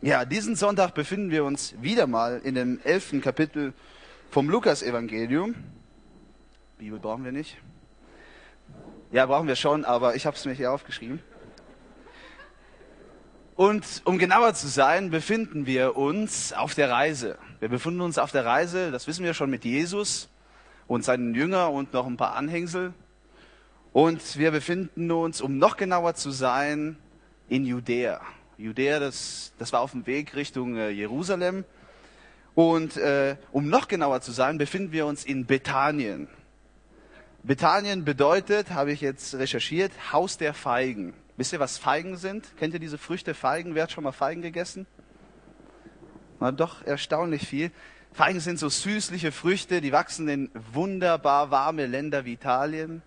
Ja, diesen Sonntag befinden wir uns wieder mal in dem elften Kapitel vom Lukas-Evangelium. Bibel brauchen wir nicht. Ja, brauchen wir schon, aber ich habe es mir hier aufgeschrieben. Und um genauer zu sein, befinden wir uns auf der Reise. Wir befinden uns auf der Reise, das wissen wir schon, mit Jesus und seinen Jünger und noch ein paar Anhängsel. Und wir befinden uns, um noch genauer zu sein, in Judäa. Judäa, das, das war auf dem Weg Richtung äh, Jerusalem. Und äh, um noch genauer zu sein, befinden wir uns in Bethanien. Bethanien bedeutet, habe ich jetzt recherchiert, Haus der Feigen. Wisst ihr, was Feigen sind? Kennt ihr diese Früchte Feigen? Wer hat schon mal Feigen gegessen? Na doch, erstaunlich viel. Feigen sind so süßliche Früchte, die wachsen in wunderbar warme Länder wie Italien.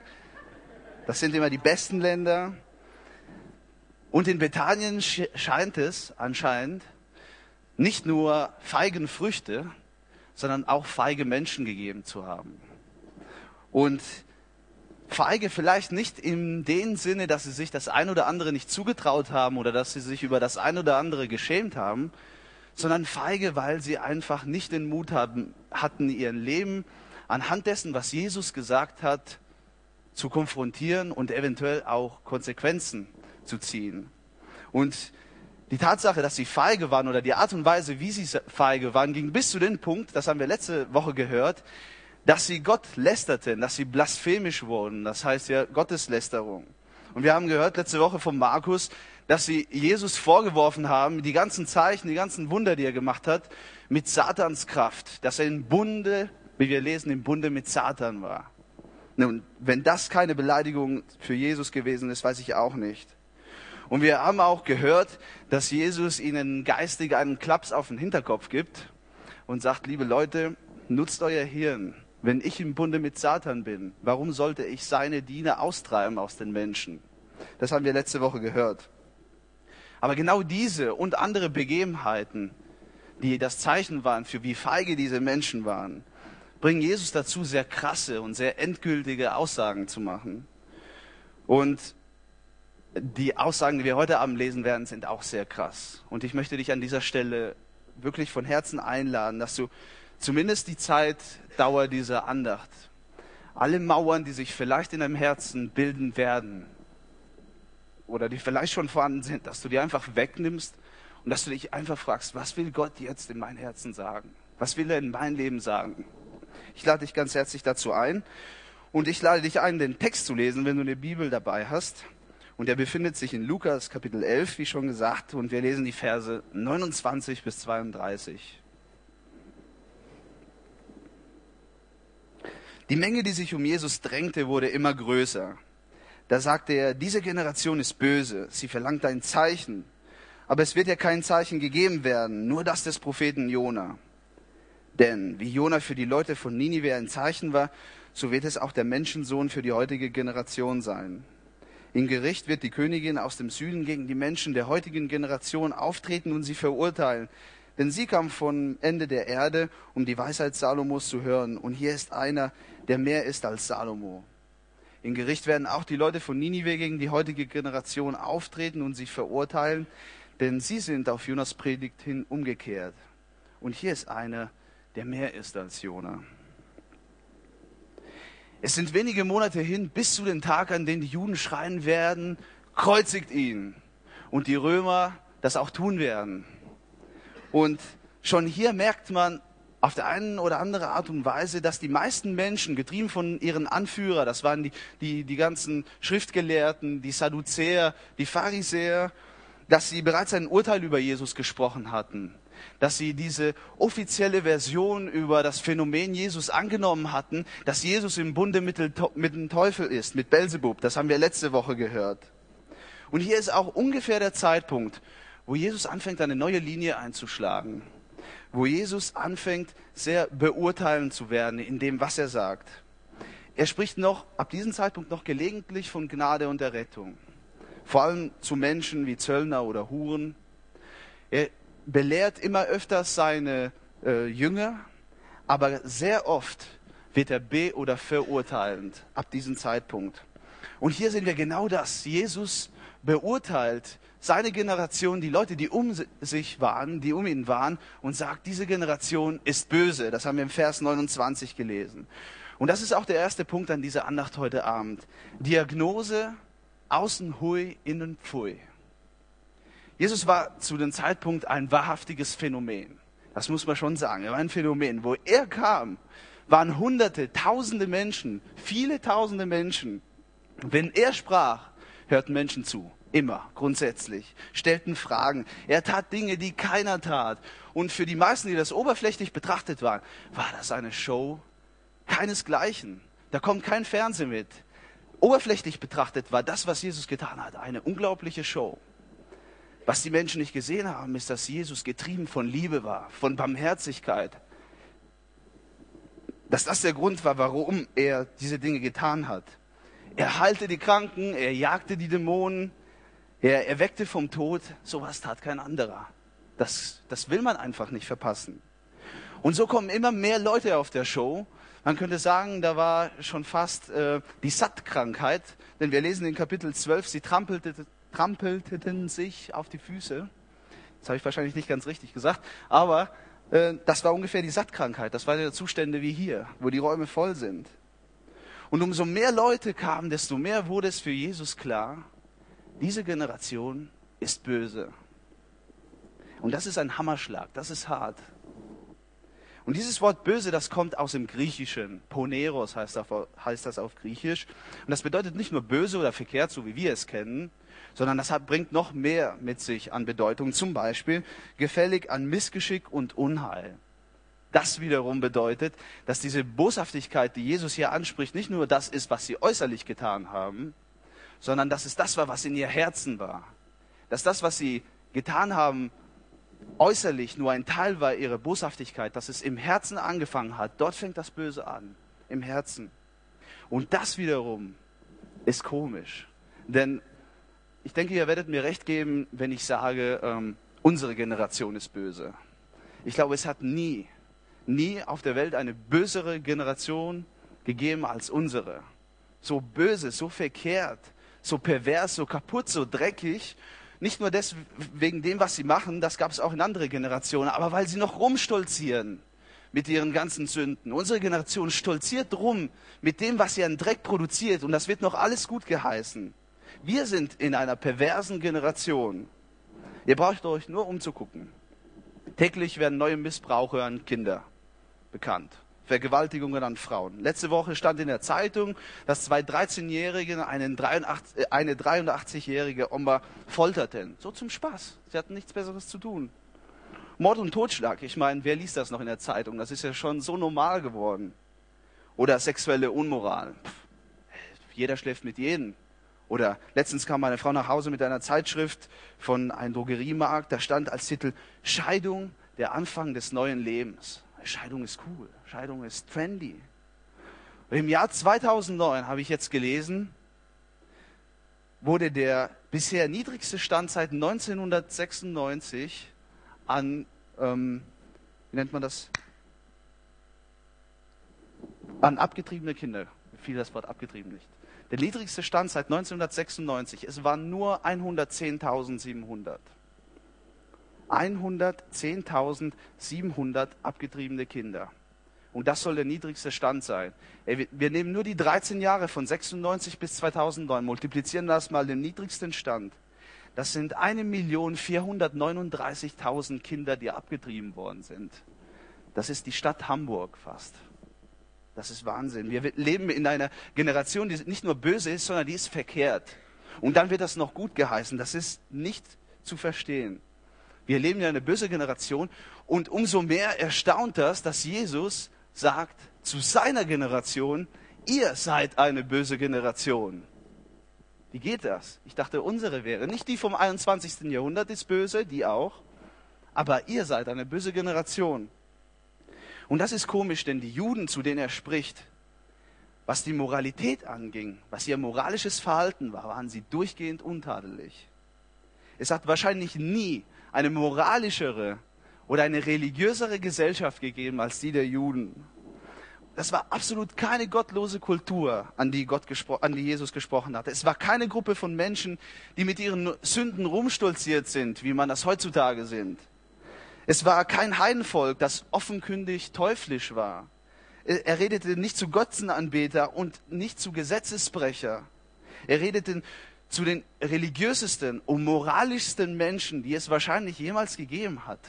Das sind immer die besten Länder. Und in Bethanien scheint es anscheinend nicht nur feigen Früchte, sondern auch feige Menschen gegeben zu haben. Und feige vielleicht nicht in dem Sinne, dass sie sich das ein oder andere nicht zugetraut haben oder dass sie sich über das ein oder andere geschämt haben, sondern feige, weil sie einfach nicht den Mut haben, hatten, ihr Leben anhand dessen, was Jesus gesagt hat, zu konfrontieren und eventuell auch Konsequenzen zu ziehen. Und die Tatsache, dass sie feige waren oder die Art und Weise, wie sie feige waren, ging bis zu dem Punkt, das haben wir letzte Woche gehört, dass sie Gott lästerten, dass sie blasphemisch wurden. Das heißt ja Gotteslästerung. Und wir haben gehört letzte Woche von Markus, dass sie Jesus vorgeworfen haben, die ganzen Zeichen, die ganzen Wunder, die er gemacht hat, mit Satans Kraft, dass er im Bunde, wie wir lesen, im Bunde mit Satan war. Nun, wenn das keine Beleidigung für Jesus gewesen ist, weiß ich auch nicht. Und wir haben auch gehört, dass Jesus ihnen geistig einen Klaps auf den Hinterkopf gibt und sagt, liebe Leute, nutzt euer Hirn. Wenn ich im Bunde mit Satan bin, warum sollte ich seine Diener austreiben aus den Menschen? Das haben wir letzte Woche gehört. Aber genau diese und andere Begebenheiten, die das Zeichen waren für wie feige diese Menschen waren, bringen Jesus dazu, sehr krasse und sehr endgültige Aussagen zu machen. Und die Aussagen, die wir heute Abend lesen werden, sind auch sehr krass. Und ich möchte dich an dieser Stelle wirklich von Herzen einladen, dass du zumindest die Zeitdauer dieser Andacht, alle Mauern, die sich vielleicht in deinem Herzen bilden werden oder die vielleicht schon vorhanden sind, dass du die einfach wegnimmst und dass du dich einfach fragst, was will Gott jetzt in mein Herzen sagen? Was will er in mein Leben sagen? Ich lade dich ganz herzlich dazu ein und ich lade dich ein, den Text zu lesen, wenn du eine Bibel dabei hast. Und er befindet sich in Lukas Kapitel 11, wie schon gesagt, und wir lesen die Verse 29 bis 32. Die Menge, die sich um Jesus drängte, wurde immer größer. Da sagte er, diese Generation ist böse, sie verlangt ein Zeichen. Aber es wird ja kein Zeichen gegeben werden, nur das des Propheten Jona. Denn wie Jona für die Leute von Ninive ein Zeichen war, so wird es auch der Menschensohn für die heutige Generation sein. Im Gericht wird die Königin aus dem Süden gegen die Menschen der heutigen Generation auftreten und sie verurteilen. Denn sie kam vom Ende der Erde, um die Weisheit Salomos zu hören. Und hier ist einer, der mehr ist als Salomo. Im Gericht werden auch die Leute von Ninive gegen die heutige Generation auftreten und sie verurteilen, denn sie sind auf Jonas Predigt hin umgekehrt. Und hier ist einer, der mehr ist als Jona. Es sind wenige Monate hin bis zu den Tag, an dem die Juden schreien werden, kreuzigt ihn. Und die Römer das auch tun werden. Und schon hier merkt man auf der einen oder andere Art und Weise, dass die meisten Menschen, getrieben von ihren Anführer, das waren die, die, die ganzen Schriftgelehrten, die Sadduzäer, die Pharisäer, dass sie bereits ein Urteil über Jesus gesprochen hatten dass sie diese offizielle Version über das Phänomen Jesus angenommen hatten, dass Jesus im Bunde mit dem Teufel ist, mit Belzebub. Das haben wir letzte Woche gehört. Und hier ist auch ungefähr der Zeitpunkt, wo Jesus anfängt, eine neue Linie einzuschlagen, wo Jesus anfängt, sehr beurteilend zu werden in dem, was er sagt. Er spricht noch, ab diesem Zeitpunkt noch gelegentlich von Gnade und der Rettung. Vor allem zu Menschen wie Zöllner oder Huren. Er belehrt immer öfters seine äh, Jünger, aber sehr oft wird er be- oder verurteilend ab diesem Zeitpunkt. Und hier sehen wir genau das. Jesus beurteilt seine Generation, die Leute, die um sich waren, die um ihn waren, und sagt, diese Generation ist böse. Das haben wir im Vers 29 gelesen. Und das ist auch der erste Punkt an dieser Andacht heute Abend. Diagnose, außen hui, innen pfui. Jesus war zu dem Zeitpunkt ein wahrhaftiges Phänomen. Das muss man schon sagen. Er war ein Phänomen. Wo er kam, waren Hunderte, Tausende Menschen, viele Tausende Menschen. Wenn er sprach, hörten Menschen zu. Immer, grundsätzlich. Stellten Fragen. Er tat Dinge, die keiner tat. Und für die meisten, die das oberflächlich betrachtet waren, war das eine Show keinesgleichen. Da kommt kein Fernsehen mit. Oberflächlich betrachtet war das, was Jesus getan hat, eine unglaubliche Show. Was die Menschen nicht gesehen haben, ist, dass Jesus getrieben von Liebe war, von Barmherzigkeit. Dass das der Grund war, warum er diese Dinge getan hat. Er heilte die Kranken, er jagte die Dämonen, er erweckte vom Tod. Sowas tat kein anderer. Das, das will man einfach nicht verpassen. Und so kommen immer mehr Leute auf der Show. Man könnte sagen, da war schon fast äh, die Sattkrankheit, denn wir lesen in Kapitel 12, sie trampelte, trampelten sich auf die Füße. Das habe ich wahrscheinlich nicht ganz richtig gesagt, aber äh, das war ungefähr die Sattkrankheit. Das waren ja Zustände wie hier, wo die Räume voll sind. Und umso mehr Leute kamen, desto mehr wurde es für Jesus klar, diese Generation ist böse. Und das ist ein Hammerschlag, das ist hart. Und dieses Wort böse, das kommt aus dem Griechischen. Poneros heißt das, heißt das auf Griechisch. Und das bedeutet nicht nur böse oder verkehrt, so wie wir es kennen, sondern das bringt noch mehr mit sich an Bedeutung. Zum Beispiel gefällig an Missgeschick und Unheil. Das wiederum bedeutet, dass diese Boshaftigkeit, die Jesus hier anspricht, nicht nur das ist, was sie äußerlich getan haben, sondern dass es das war, was in ihr Herzen war. Dass das, was sie getan haben, äußerlich nur ein Teil war ihrer Boshaftigkeit, dass es im Herzen angefangen hat. Dort fängt das Böse an, im Herzen. Und das wiederum ist komisch. Denn ich denke, ihr werdet mir recht geben, wenn ich sage, ähm, unsere Generation ist böse. Ich glaube, es hat nie nie auf der Welt eine bösere Generation gegeben als unsere. So böse, so verkehrt, so pervers, so kaputt, so dreckig. Nicht nur deswegen dem, was sie machen, das gab es auch in anderen Generationen, aber weil sie noch rumstolzieren mit ihren ganzen Sünden. Unsere Generation stolziert rum mit dem, was sie an Dreck produziert und das wird noch alles gut geheißen. Wir sind in einer perversen Generation. Ihr braucht euch nur umzugucken. Täglich werden neue Missbrauche an Kinder bekannt. Vergewaltigungen an Frauen. Letzte Woche stand in der Zeitung, dass zwei 13-Jährige eine 83-jährige Oma folterten. So zum Spaß. Sie hatten nichts Besseres zu tun. Mord und Totschlag. Ich meine, wer liest das noch in der Zeitung? Das ist ja schon so normal geworden. Oder sexuelle Unmoral. Pff, jeder schläft mit jedem. Oder letztens kam meine Frau nach Hause mit einer Zeitschrift von einem Drogeriemarkt. Da stand als Titel Scheidung, der Anfang des neuen Lebens. Scheidung ist cool, Scheidung ist trendy. Und Im Jahr 2009 habe ich jetzt gelesen, wurde der bisher niedrigste Stand seit 1996 an, ähm, wie nennt man das? An abgetriebene Kinder. Fiel das Wort abgetrieben nicht. Der niedrigste Stand seit 1996. Es waren nur 110.700. 110.700 abgetriebene Kinder. Und das soll der niedrigste Stand sein. Wir nehmen nur die 13 Jahre von 96 bis 2009, multiplizieren das mal den niedrigsten Stand. Das sind 1.439.000 Kinder, die abgetrieben worden sind. Das ist die Stadt Hamburg fast. Das ist Wahnsinn. Wir leben in einer Generation, die nicht nur böse ist, sondern die ist verkehrt. Und dann wird das noch gut geheißen. Das ist nicht zu verstehen. Wir leben ja eine böse Generation und umso mehr erstaunt das, dass Jesus sagt zu seiner Generation, ihr seid eine böse Generation. Wie geht das? Ich dachte, unsere wäre. Nicht die vom 21. Jahrhundert ist böse, die auch. Aber ihr seid eine böse Generation. Und das ist komisch, denn die Juden, zu denen er spricht, was die Moralität anging, was ihr moralisches Verhalten war, waren sie durchgehend untadelig. Es hat wahrscheinlich nie eine moralischere oder eine religiösere Gesellschaft gegeben als die der Juden. das war absolut keine gottlose Kultur, an die, Gott an die Jesus gesprochen hatte. Es war keine Gruppe von Menschen, die mit ihren Sünden rumstolziert sind, wie man das heutzutage sind. Es war kein Heidenvolk, das offenkundig teuflisch war. Er redete nicht zu Götzenanbeter und nicht zu Gesetzesbrecher. Er redete zu den religiösesten und moralischsten Menschen, die es wahrscheinlich jemals gegeben hat.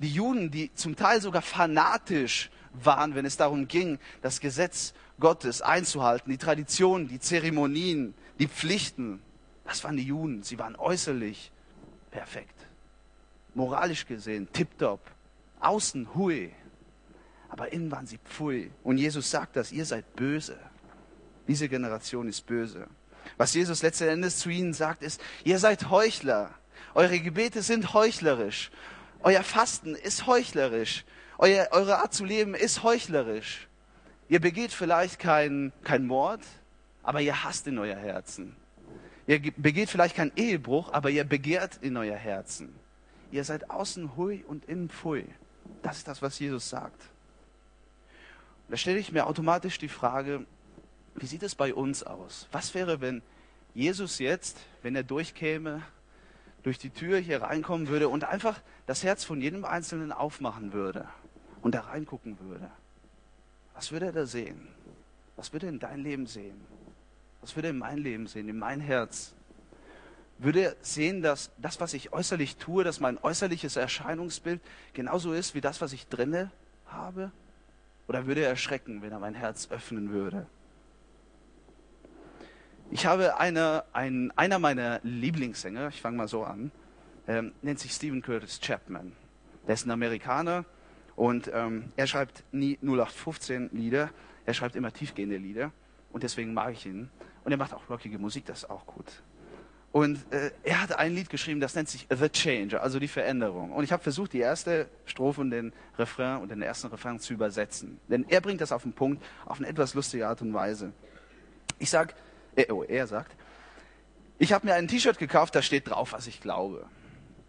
Die Juden, die zum Teil sogar fanatisch waren, wenn es darum ging, das Gesetz Gottes einzuhalten, die Traditionen, die Zeremonien, die Pflichten. Das waren die Juden. Sie waren äußerlich perfekt. Moralisch gesehen, tipptopp. Außen hui. Aber innen waren sie pfui. Und Jesus sagt das, ihr seid böse. Diese Generation ist böse. Was Jesus letzten Endes zu ihnen sagt, ist, ihr seid Heuchler. Eure Gebete sind heuchlerisch. Euer Fasten ist heuchlerisch. Euer, eure Art zu leben ist heuchlerisch. Ihr begeht vielleicht keinen kein Mord, aber ihr hasst in euer Herzen. Ihr begeht vielleicht keinen Ehebruch, aber ihr begehrt in euer Herzen. Ihr seid außen hui und innen pfui. Das ist das, was Jesus sagt. da stelle ich mir automatisch die Frage, wie sieht es bei uns aus? Was wäre, wenn Jesus jetzt, wenn er durchkäme, durch die Tür hier reinkommen würde und einfach das Herz von jedem Einzelnen aufmachen würde und da reingucken würde? Was würde er da sehen? Was würde er in dein Leben sehen? Was würde er in mein Leben sehen, in mein Herz? Würde er sehen, dass das, was ich äußerlich tue, dass mein äußerliches Erscheinungsbild genauso ist wie das, was ich drinne habe? Oder würde er erschrecken, wenn er mein Herz öffnen würde? Ich habe eine, ein, einer meiner Lieblingssänger, ich fange mal so an, ähm, nennt sich Stephen Curtis Chapman. Der ist ein Amerikaner und ähm, er schreibt nie 0815 Lieder, er schreibt immer tiefgehende Lieder und deswegen mag ich ihn. Und er macht auch rockige Musik, das ist auch gut. Und äh, er hat ein Lied geschrieben, das nennt sich The Change, also die Veränderung. Und ich habe versucht, die erste Strophe und den Refrain und den ersten Refrain zu übersetzen. Denn er bringt das auf den Punkt, auf eine etwas lustige Art und Weise. Ich sage, äh, oh, er sagt, ich habe mir ein T-Shirt gekauft, da steht drauf, was ich glaube.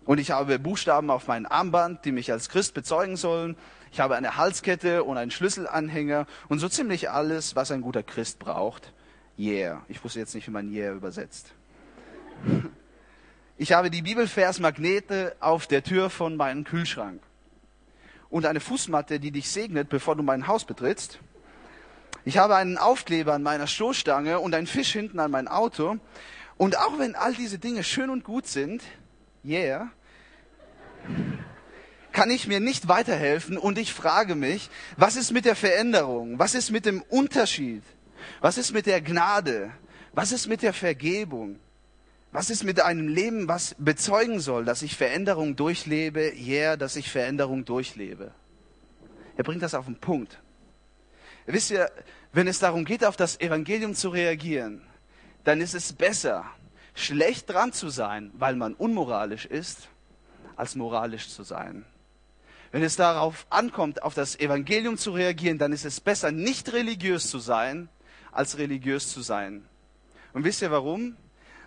Und ich habe Buchstaben auf meinem Armband, die mich als Christ bezeugen sollen. Ich habe eine Halskette und einen Schlüsselanhänger und so ziemlich alles, was ein guter Christ braucht. Yeah. Ich wusste jetzt nicht, wie man yeah übersetzt. Ich habe die Bibelversmagnete auf der Tür von meinem Kühlschrank. Und eine Fußmatte, die dich segnet, bevor du mein Haus betrittst. Ich habe einen Aufkleber an meiner Stoßstange und einen Fisch hinten an mein Auto. Und auch wenn all diese Dinge schön und gut sind, yeah, kann ich mir nicht weiterhelfen und ich frage mich, was ist mit der Veränderung? Was ist mit dem Unterschied? Was ist mit der Gnade? Was ist mit der Vergebung? Was ist mit einem Leben, was bezeugen soll, dass ich Veränderung durchlebe? Yeah, dass ich Veränderung durchlebe. Er bringt das auf den Punkt. Wisst ihr, wenn es darum geht, auf das Evangelium zu reagieren, dann ist es besser, schlecht dran zu sein, weil man unmoralisch ist, als moralisch zu sein. Wenn es darauf ankommt, auf das Evangelium zu reagieren, dann ist es besser, nicht religiös zu sein, als religiös zu sein. Und wisst ihr warum?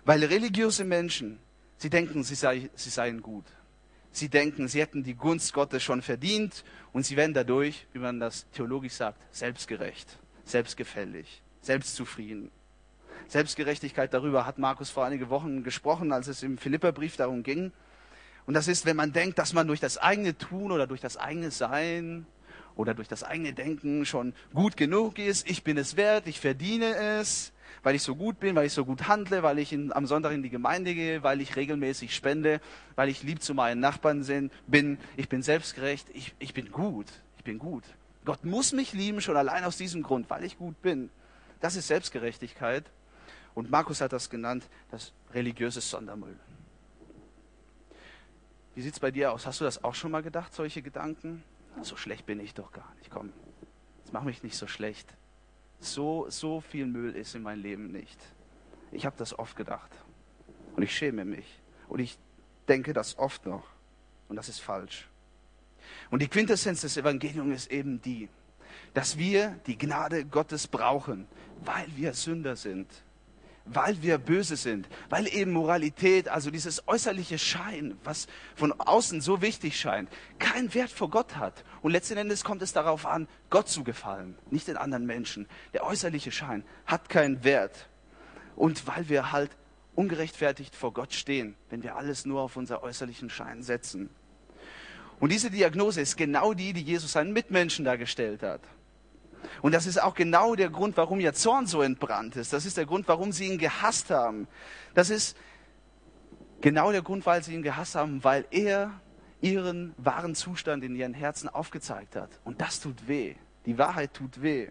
Weil religiöse Menschen, sie denken, sie, sei, sie seien gut. Sie denken, sie hätten die Gunst Gottes schon verdient und sie werden dadurch, wie man das theologisch sagt, selbstgerecht, selbstgefällig, selbstzufrieden. Selbstgerechtigkeit, darüber hat Markus vor einigen Wochen gesprochen, als es im Philipperbrief darum ging. Und das ist, wenn man denkt, dass man durch das eigene Tun oder durch das eigene Sein oder durch das eigene Denken schon gut genug ist. Ich bin es wert, ich verdiene es, weil ich so gut bin, weil ich so gut handle, weil ich in, am Sonntag in die Gemeinde gehe, weil ich regelmäßig spende, weil ich lieb zu meinen Nachbarn sind, bin. Ich bin selbstgerecht, ich, ich bin gut, ich bin gut. Gott muss mich lieben, schon allein aus diesem Grund, weil ich gut bin. Das ist Selbstgerechtigkeit. Und Markus hat das genannt, das religiöse Sondermüll. Wie sieht es bei dir aus? Hast du das auch schon mal gedacht, solche Gedanken? So schlecht bin ich doch gar nicht. Komm, jetzt mach mich nicht so schlecht. So, so viel Müll ist in meinem Leben nicht. Ich habe das oft gedacht. Und ich schäme mich. Und ich denke das oft noch. Und das ist falsch. Und die Quintessenz des Evangeliums ist eben die, dass wir die Gnade Gottes brauchen, weil wir Sünder sind, weil wir böse sind, weil eben Moralität, also dieses äußerliche Schein, was von außen so wichtig scheint, keinen Wert vor Gott hat. Und letzten Endes kommt es darauf an, Gott zu gefallen, nicht den anderen Menschen. Der äußerliche Schein hat keinen Wert. Und weil wir halt ungerechtfertigt vor Gott stehen, wenn wir alles nur auf unser äußerlichen Schein setzen. Und diese Diagnose ist genau die, die Jesus seinen Mitmenschen dargestellt hat. Und das ist auch genau der Grund, warum ihr Zorn so entbrannt ist. Das ist der Grund, warum sie ihn gehasst haben. Das ist genau der Grund, weil sie ihn gehasst haben, weil er ihren wahren Zustand in ihren Herzen aufgezeigt hat. Und das tut weh. Die Wahrheit tut weh.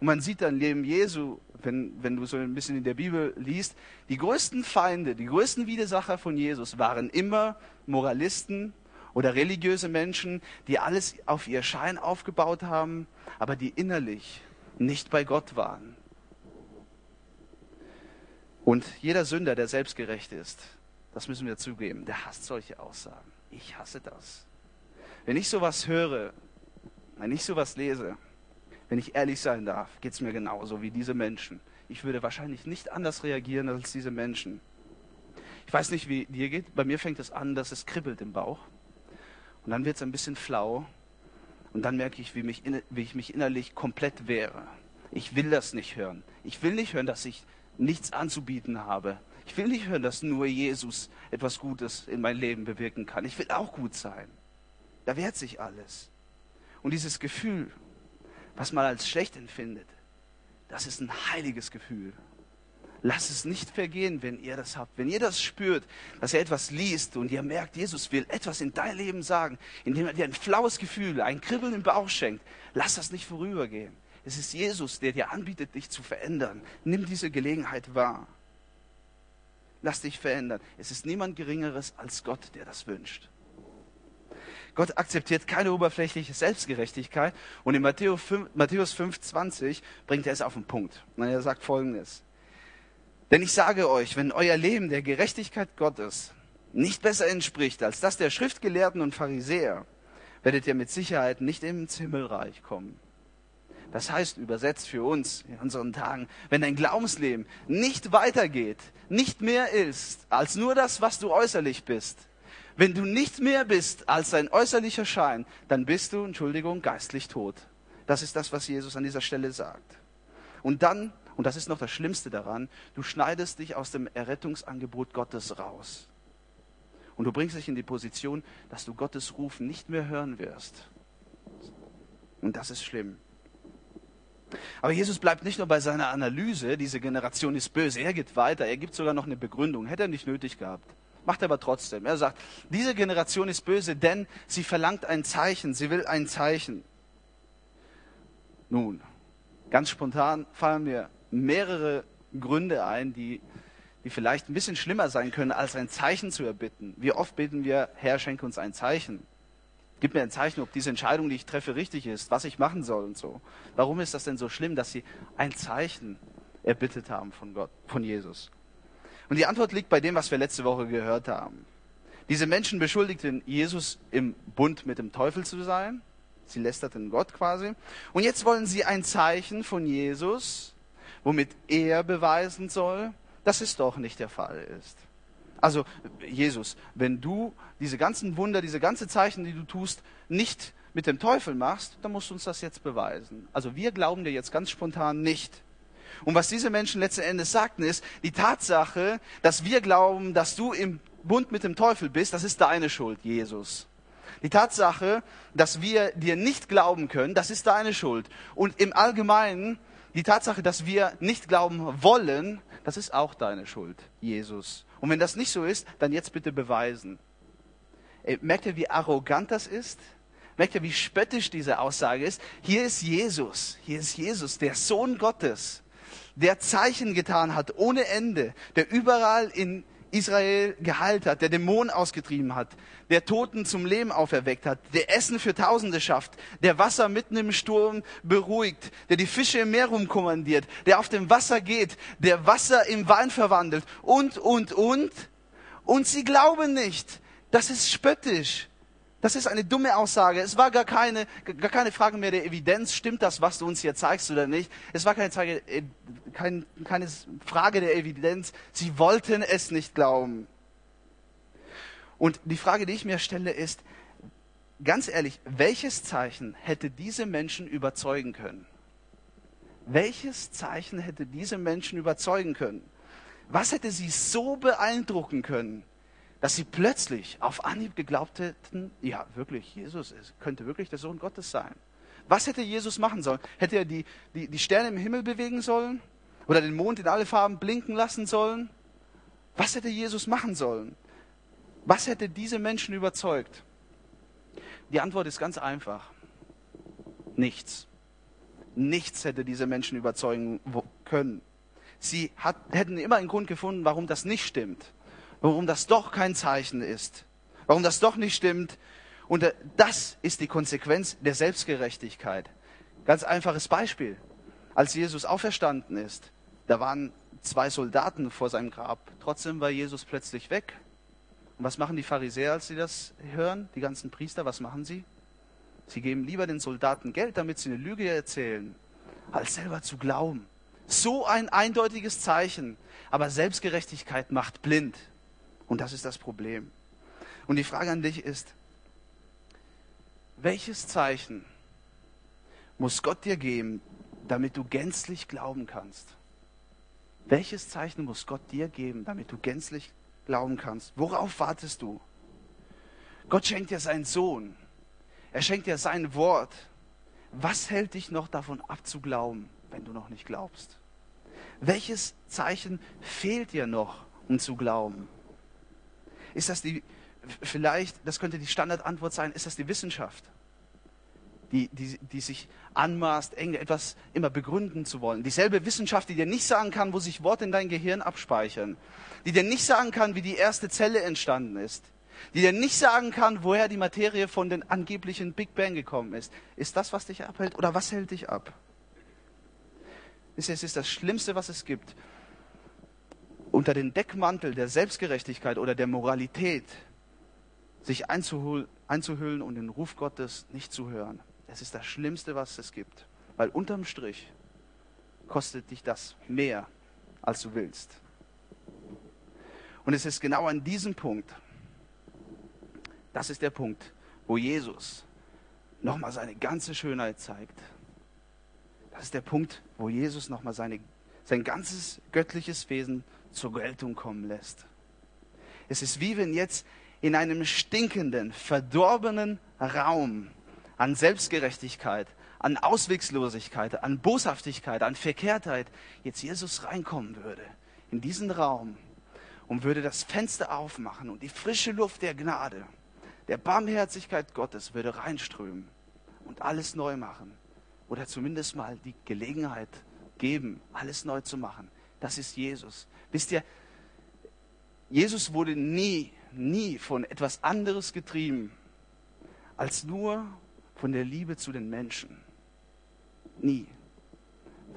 Und man sieht dann Leben Jesu, wenn, wenn du so ein bisschen in der Bibel liest, die größten Feinde, die größten Widersacher von Jesus waren immer Moralisten, oder religiöse Menschen, die alles auf ihr Schein aufgebaut haben, aber die innerlich nicht bei Gott waren. Und jeder Sünder, der selbstgerecht ist, das müssen wir zugeben, der hasst solche Aussagen. Ich hasse das. Wenn ich sowas höre, wenn ich sowas lese, wenn ich ehrlich sein darf, geht es mir genauso wie diese Menschen. Ich würde wahrscheinlich nicht anders reagieren als diese Menschen. Ich weiß nicht, wie dir geht. Bei mir fängt es an, dass es kribbelt im Bauch. Und dann wird es ein bisschen flau. Und dann merke ich wie, mich, wie ich mich innerlich komplett wehre. Ich will das nicht hören. Ich will nicht hören, dass ich nichts anzubieten habe. Ich will nicht hören, dass nur Jesus etwas Gutes in mein Leben bewirken kann. Ich will auch gut sein. Da wehrt sich alles. Und dieses Gefühl, was man als schlecht empfindet, das ist ein heiliges Gefühl. Lasst es nicht vergehen, wenn ihr das habt. Wenn ihr das spürt, dass ihr etwas liest und ihr merkt, Jesus will etwas in dein Leben sagen, indem er dir ein flaues Gefühl, ein Kribbeln im Bauch schenkt, lasst das nicht vorübergehen. Es ist Jesus, der dir anbietet, dich zu verändern. Nimm diese Gelegenheit wahr. Lass dich verändern. Es ist niemand Geringeres als Gott, der das wünscht. Gott akzeptiert keine oberflächliche Selbstgerechtigkeit. Und in Matthäus 5,20 bringt er es auf den Punkt. Und er sagt folgendes. Denn ich sage euch, wenn euer Leben der Gerechtigkeit Gottes nicht besser entspricht als das der Schriftgelehrten und Pharisäer, werdet ihr mit Sicherheit nicht ins Himmelreich kommen. Das heißt übersetzt für uns in unseren Tagen, wenn dein Glaubensleben nicht weitergeht, nicht mehr ist als nur das, was du äußerlich bist, wenn du nicht mehr bist als dein äußerlicher Schein, dann bist du, Entschuldigung, geistlich tot. Das ist das, was Jesus an dieser Stelle sagt. Und dann und das ist noch das Schlimmste daran, du schneidest dich aus dem Errettungsangebot Gottes raus. Und du bringst dich in die Position, dass du Gottes Ruf nicht mehr hören wirst. Und das ist schlimm. Aber Jesus bleibt nicht nur bei seiner Analyse, diese Generation ist böse, er geht weiter, er gibt sogar noch eine Begründung, hätte er nicht nötig gehabt. Macht er aber trotzdem. Er sagt, diese Generation ist böse, denn sie verlangt ein Zeichen, sie will ein Zeichen. Nun, ganz spontan fallen mir mehrere Gründe ein, die, die vielleicht ein bisschen schlimmer sein können, als ein Zeichen zu erbitten. Wie oft beten wir, Herr, schenke uns ein Zeichen. Gib mir ein Zeichen, ob diese Entscheidung, die ich treffe, richtig ist, was ich machen soll und so. Warum ist das denn so schlimm, dass sie ein Zeichen erbittet haben von Gott, von Jesus? Und die Antwort liegt bei dem, was wir letzte Woche gehört haben. Diese Menschen beschuldigten Jesus im Bund mit dem Teufel zu sein. Sie lästerten Gott quasi. Und jetzt wollen sie ein Zeichen von Jesus, womit er beweisen soll, dass es doch nicht der Fall ist. Also Jesus, wenn du diese ganzen Wunder, diese ganzen Zeichen, die du tust, nicht mit dem Teufel machst, dann musst du uns das jetzt beweisen. Also wir glauben dir jetzt ganz spontan nicht. Und was diese Menschen letzten Endes sagten, ist, die Tatsache, dass wir glauben, dass du im Bund mit dem Teufel bist, das ist deine Schuld, Jesus. Die Tatsache, dass wir dir nicht glauben können, das ist deine Schuld. Und im Allgemeinen die Tatsache, dass wir nicht glauben wollen, das ist auch deine Schuld, Jesus. Und wenn das nicht so ist, dann jetzt bitte beweisen. Merkt ihr, wie arrogant das ist? Merkt ihr, wie spöttisch diese Aussage ist? Hier ist Jesus, hier ist Jesus, der Sohn Gottes, der Zeichen getan hat ohne Ende, der überall in Israel geheilt hat, der Dämonen ausgetrieben hat, der Toten zum Leben auferweckt hat, der Essen für Tausende schafft, der Wasser mitten im Sturm beruhigt, der die Fische im Meer rumkommandiert, der auf dem Wasser geht, der Wasser im Wein verwandelt und, und, und. Und sie glauben nicht. Das ist spöttisch. Das ist eine dumme Aussage. Es war gar keine, gar keine Frage mehr der Evidenz. Stimmt das, was du uns hier zeigst oder nicht? Es war keine, Frage, äh, keine, keine Frage der Evidenz. Sie wollten es nicht glauben. Und die Frage, die ich mir stelle, ist, ganz ehrlich, welches Zeichen hätte diese Menschen überzeugen können? Welches Zeichen hätte diese Menschen überzeugen können? Was hätte sie so beeindrucken können, dass sie plötzlich auf Anhieb geglaubt hätten, ja, wirklich, Jesus ist, könnte wirklich der Sohn Gottes sein. Was hätte Jesus machen sollen? Hätte er die, die, die Sterne im Himmel bewegen sollen? Oder den Mond in alle Farben blinken lassen sollen? Was hätte Jesus machen sollen? Was hätte diese Menschen überzeugt? Die Antwort ist ganz einfach. Nichts. Nichts hätte diese Menschen überzeugen können. Sie hat, hätten immer einen Grund gefunden, warum das nicht stimmt warum das doch kein Zeichen ist, warum das doch nicht stimmt. Und äh, das ist die Konsequenz der Selbstgerechtigkeit. Ganz einfaches Beispiel. Als Jesus auferstanden ist, da waren zwei Soldaten vor seinem Grab. Trotzdem war Jesus plötzlich weg. Und was machen die Pharisäer, als sie das hören? Die ganzen Priester, was machen sie? Sie geben lieber den Soldaten Geld, damit sie eine Lüge erzählen, als selber zu glauben. So ein eindeutiges Zeichen. Aber Selbstgerechtigkeit macht blind. Und das ist das Problem. Und die Frage an dich ist, welches Zeichen muss Gott dir geben, damit du gänzlich glauben kannst? Welches Zeichen muss Gott dir geben, damit du gänzlich glauben kannst? Worauf wartest du? Gott schenkt dir seinen Sohn. Er schenkt dir sein Wort. Was hält dich noch davon ab zu glauben, wenn du noch nicht glaubst? Welches Zeichen fehlt dir noch, um zu glauben? Ist das die, vielleicht, das könnte die Standardantwort sein, ist das die Wissenschaft? Die, die, die sich anmaßt, irgendetwas immer begründen zu wollen. Dieselbe Wissenschaft, die dir nicht sagen kann, wo sich Worte in dein Gehirn abspeichern. Die dir nicht sagen kann, wie die erste Zelle entstanden ist. Die dir nicht sagen kann, woher die Materie von den angeblichen Big Bang gekommen ist. Ist das, was dich abhält oder was hält dich ab? Es ist das Schlimmste, was es gibt unter den Deckmantel der Selbstgerechtigkeit oder der Moralität sich einzuhüllen und den Ruf Gottes nicht zu hören. Es ist das Schlimmste, was es gibt. Weil unterm Strich kostet dich das mehr, als du willst. Und es ist genau an diesem Punkt, das ist der Punkt, wo Jesus nochmal seine ganze Schönheit zeigt. Das ist der Punkt, wo Jesus nochmal seine, sein ganzes göttliches Wesen zur Geltung kommen lässt. Es ist wie wenn jetzt in einem stinkenden, verdorbenen Raum an Selbstgerechtigkeit, an Auswegslosigkeit, an Boshaftigkeit, an Verkehrtheit jetzt Jesus reinkommen würde in diesen Raum und würde das Fenster aufmachen und die frische Luft der Gnade, der Barmherzigkeit Gottes würde reinströmen und alles neu machen oder zumindest mal die Gelegenheit geben, alles neu zu machen. Das ist Jesus. Wisst ihr, Jesus wurde nie, nie von etwas anderes getrieben, als nur von der Liebe zu den Menschen. Nie.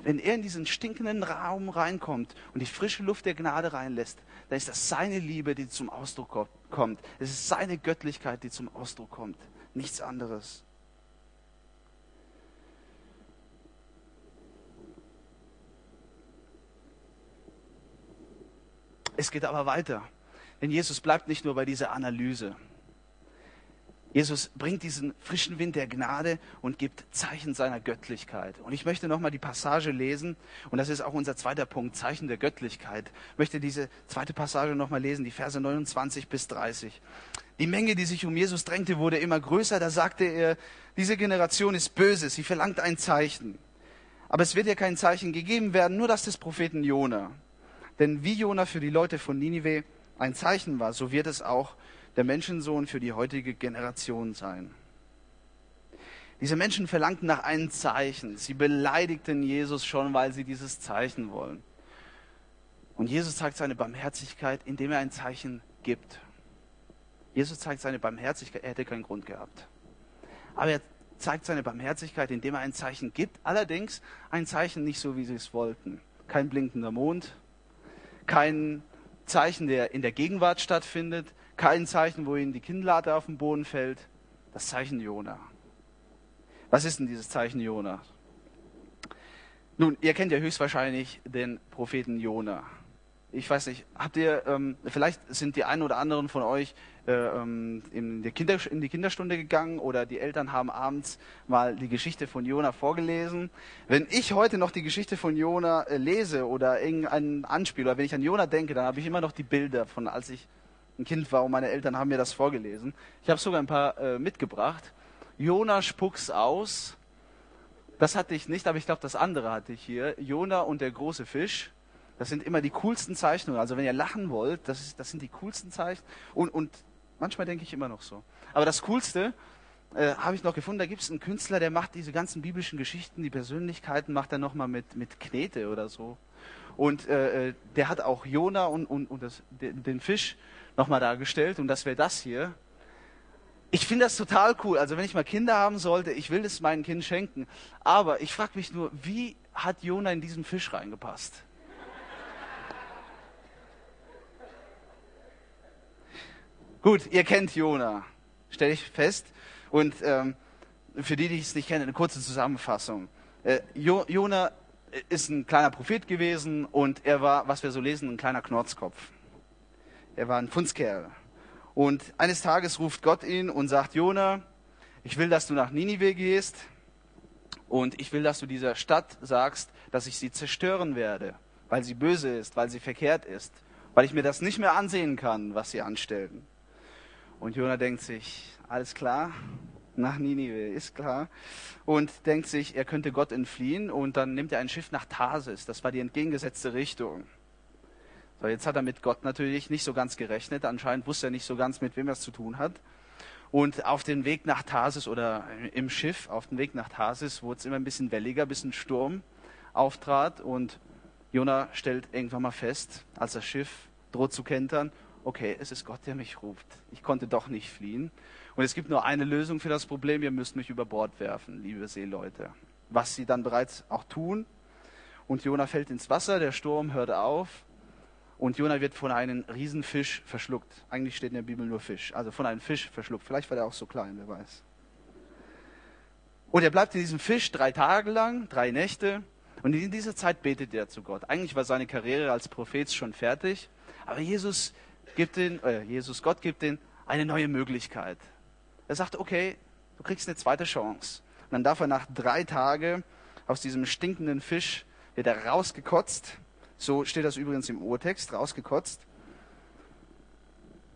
Wenn er in diesen stinkenden Raum reinkommt und die frische Luft der Gnade reinlässt, dann ist das seine Liebe, die zum Ausdruck kommt. Es ist seine Göttlichkeit, die zum Ausdruck kommt. Nichts anderes. Es geht aber weiter. Denn Jesus bleibt nicht nur bei dieser Analyse. Jesus bringt diesen frischen Wind der Gnade und gibt Zeichen seiner Göttlichkeit. Und ich möchte nochmal die Passage lesen, und das ist auch unser zweiter Punkt, Zeichen der Göttlichkeit. Ich möchte diese zweite Passage nochmal lesen, die Verse 29 bis 30. Die Menge, die sich um Jesus drängte, wurde immer größer. Da sagte er, diese Generation ist böse, sie verlangt ein Zeichen. Aber es wird ihr kein Zeichen gegeben werden, nur das des Propheten Jona. Denn wie Jona für die Leute von Ninive ein Zeichen war, so wird es auch der Menschensohn für die heutige Generation sein. Diese Menschen verlangten nach einem Zeichen. Sie beleidigten Jesus schon, weil sie dieses Zeichen wollen. Und Jesus zeigt seine Barmherzigkeit, indem er ein Zeichen gibt. Jesus zeigt seine Barmherzigkeit, er hätte keinen Grund gehabt. Aber er zeigt seine Barmherzigkeit, indem er ein Zeichen gibt. Allerdings ein Zeichen nicht so, wie sie es wollten. Kein blinkender Mond, kein Zeichen, der in der Gegenwart stattfindet, kein Zeichen, wo ihnen die Kinnlade auf den Boden fällt. Das Zeichen Jona. Was ist denn dieses Zeichen Jona? Nun, ihr kennt ja höchstwahrscheinlich den Propheten Jona. Ich weiß nicht, habt ihr, ähm, vielleicht sind die einen oder anderen von euch in, die Kinder, in die Kinderstunde gegangen oder die Eltern haben abends mal die Geschichte von Jona vorgelesen. Wenn ich heute noch die Geschichte von Jona äh, lese oder irgendeinen Anspieler, wenn ich an Jona denke, dann habe ich immer noch die Bilder von, als ich ein Kind war und meine Eltern haben mir das vorgelesen. Ich habe sogar ein paar äh, mitgebracht. Jona spucks aus. Das hatte ich nicht, aber ich glaube, das andere hatte ich hier. Jona und der große Fisch. Das sind immer die coolsten Zeichnungen. Also wenn ihr lachen wollt, das, ist, das sind die coolsten Zeichnungen. Und, und manchmal denke ich immer noch so. Aber das Coolste äh, habe ich noch gefunden, da gibt es einen Künstler, der macht diese ganzen biblischen Geschichten, die Persönlichkeiten macht er nochmal mit, mit Knete oder so. Und äh, äh, der hat auch Jona und, und, und das, den, Fisch nochmal dargestellt. Und das wäre das hier. Ich finde das total cool. Also wenn ich mal Kinder haben sollte, ich will das meinen Kind schenken. Aber ich frage mich nur, wie hat Jona in diesen Fisch reingepasst? Gut, ihr kennt Jona, stelle ich fest. Und ähm, für die, die es nicht kennen, eine kurze Zusammenfassung. Äh, jo Jona ist ein kleiner Prophet gewesen und er war, was wir so lesen, ein kleiner Knorzkopf. Er war ein Fundskerl. Und eines Tages ruft Gott ihn und sagt, Jona, ich will, dass du nach Ninive gehst und ich will, dass du dieser Stadt sagst, dass ich sie zerstören werde, weil sie böse ist, weil sie verkehrt ist, weil ich mir das nicht mehr ansehen kann, was sie anstellen. Und Jona denkt sich, alles klar, nach Ninive, ist klar. Und denkt sich, er könnte Gott entfliehen und dann nimmt er ein Schiff nach Tarsis. Das war die entgegengesetzte Richtung. So, jetzt hat er mit Gott natürlich nicht so ganz gerechnet. Anscheinend wusste er nicht so ganz, mit wem er es zu tun hat. Und auf dem Weg nach Tarsis oder im Schiff, auf dem Weg nach Tarsis, wurde es immer ein bisschen welliger, bis ein Sturm auftrat. Und Jona stellt irgendwann mal fest, als das Schiff droht zu kentern, okay, es ist Gott, der mich ruft. Ich konnte doch nicht fliehen. Und es gibt nur eine Lösung für das Problem, ihr müsst mich über Bord werfen, liebe Seeleute. Was sie dann bereits auch tun. Und Jona fällt ins Wasser, der Sturm hört auf und Jona wird von einem Riesenfisch verschluckt. Eigentlich steht in der Bibel nur Fisch. Also von einem Fisch verschluckt. Vielleicht war der auch so klein, wer weiß. Und er bleibt in diesem Fisch drei Tage lang, drei Nächte. Und in dieser Zeit betet er zu Gott. Eigentlich war seine Karriere als Prophet schon fertig. Aber Jesus gibt den, äh, Jesus Gott gibt den eine neue Möglichkeit. Er sagt, okay, du kriegst eine zweite Chance. Und dann darf er nach drei Tagen aus diesem stinkenden Fisch wieder rausgekotzt so steht das übrigens im Urtext, rausgekotzt.